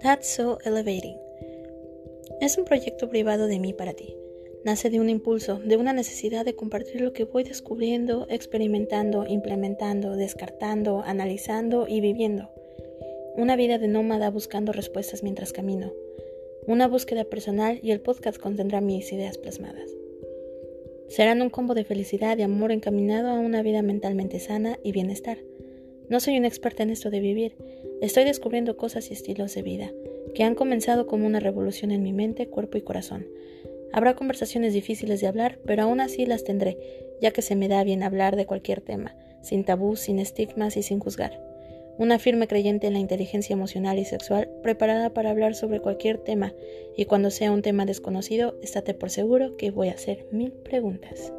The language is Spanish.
That's So Elevating. Es un proyecto privado de mí para ti. Nace de un impulso, de una necesidad de compartir lo que voy descubriendo, experimentando, implementando, descartando, analizando y viviendo. Una vida de nómada buscando respuestas mientras camino. Una búsqueda personal y el podcast contendrá mis ideas plasmadas. Serán un combo de felicidad y amor encaminado a una vida mentalmente sana y bienestar. No soy una experta en esto de vivir, estoy descubriendo cosas y estilos de vida que han comenzado como una revolución en mi mente, cuerpo y corazón. Habrá conversaciones difíciles de hablar, pero aún así las tendré, ya que se me da bien hablar de cualquier tema, sin tabús, sin estigmas y sin juzgar. Una firme creyente en la inteligencia emocional y sexual, preparada para hablar sobre cualquier tema, y cuando sea un tema desconocido, estate por seguro que voy a hacer mil preguntas.